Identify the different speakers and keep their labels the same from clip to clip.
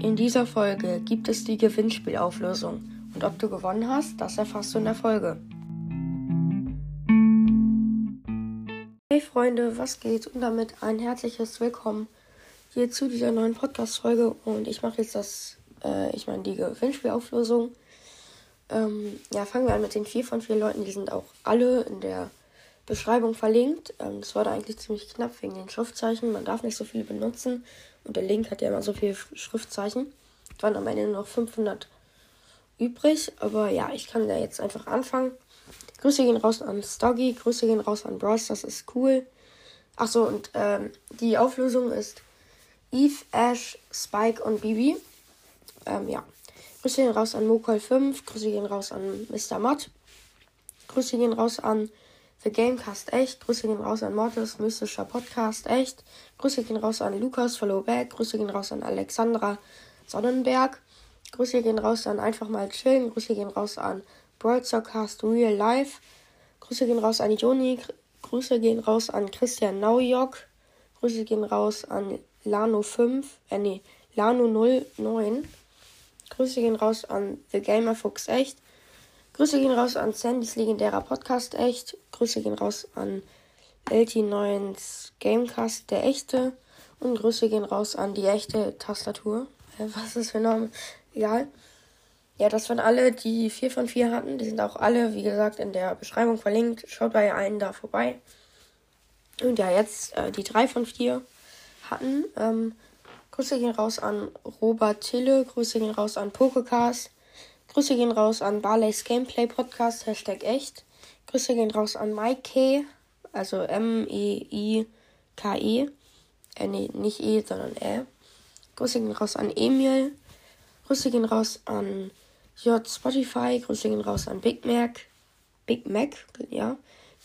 Speaker 1: In dieser Folge gibt es die Gewinnspielauflösung. Und ob du gewonnen hast, das erfährst du in der Folge. Hey Freunde, was geht? Und damit ein herzliches Willkommen hier zu dieser neuen Podcast-Folge. Und ich mache jetzt das, äh, ich meine, die Gewinnspielauflösung. Ähm, ja, fangen wir an mit den vier von vier Leuten. Die sind auch alle in der Beschreibung verlinkt. Ähm, das war da eigentlich ziemlich knapp wegen den Schriftzeichen. Man darf nicht so viele benutzen. Und der Link hat ja immer so viele Schriftzeichen. Es waren am Ende noch 500 übrig. Aber ja, ich kann da jetzt einfach anfangen. Grüße gehen raus an Stoggy. Grüße gehen raus an Bros. Das ist cool. Achso, und ähm, die Auflösung ist Eve, Ash, Spike und Bibi. Ähm, ja. Grüße gehen raus an Mokol5. Grüße gehen raus an Mr. Mott. Grüße gehen raus an The Gamecast echt. Grüße gehen raus an Mortis, mystischer Podcast echt. Grüße gehen raus an Lukas, Follow Back. Grüße gehen raus an Alexandra Sonnenberg. Grüße gehen raus an Einfach mal chillen. Grüße gehen raus an Broadcast Real Life. Grüße gehen raus an Joni. Grüße gehen raus an Christian Naujok. Grüße gehen raus an Lano 5, äh nee, Lano 09. Grüße gehen raus an The Gamer Fuchs echt. Grüße gehen raus an Sandys legendärer Podcast echt. Grüße gehen raus an LT9s Gamecast, der echte. Und Grüße gehen raus an die echte Tastatur. Was ist für ein Name? Egal. Ja, das waren alle, die 4 von 4 hatten. Die sind auch alle, wie gesagt, in der Beschreibung verlinkt. Schaut bei allen da vorbei. Und ja, jetzt äh, die 3 von 4 hatten. Ähm, Grüße gehen raus an Robert Tille. Grüße gehen raus an Pokecast. Grüße gehen raus an Barley's Gameplay Podcast, Hashtag echt. Grüße gehen raus an Mike also M-E-I-K-E. -E. Äh, nee, nicht E, sondern Ä. Grüße gehen raus an Emil. Grüße gehen raus an J Spotify. Grüße gehen raus an Big Mac. Big Mac, ja.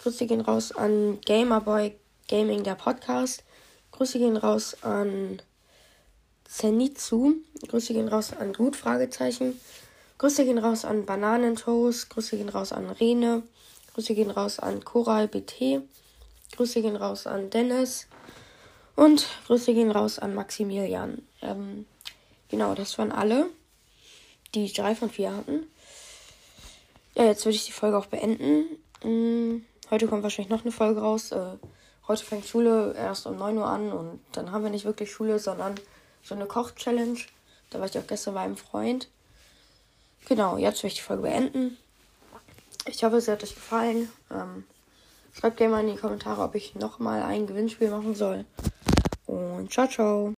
Speaker 1: Grüße gehen raus an Gamerboy Gaming, der Podcast. Grüße gehen raus an Zenitsu. Grüße gehen raus an Gut, Fragezeichen. Grüße gehen raus an Bananentoast. Grüße gehen raus an Rene. Grüße gehen raus an Coral BT. Grüße gehen raus an Dennis. Und Grüße gehen raus an Maximilian. Ähm, genau, das waren alle, die drei von vier hatten. Ja, jetzt würde ich die Folge auch beenden. Hm, heute kommt wahrscheinlich noch eine Folge raus. Äh, heute fängt Schule erst um 9 Uhr an und dann haben wir nicht wirklich Schule, sondern so eine Koch-Challenge. Da war ich auch gestern bei einem Freund. Genau, jetzt will ich die Folge beenden. Ich hoffe, es hat euch gefallen. Ähm, schreibt gerne mal in die Kommentare, ob ich nochmal ein Gewinnspiel machen soll. Und ciao, ciao.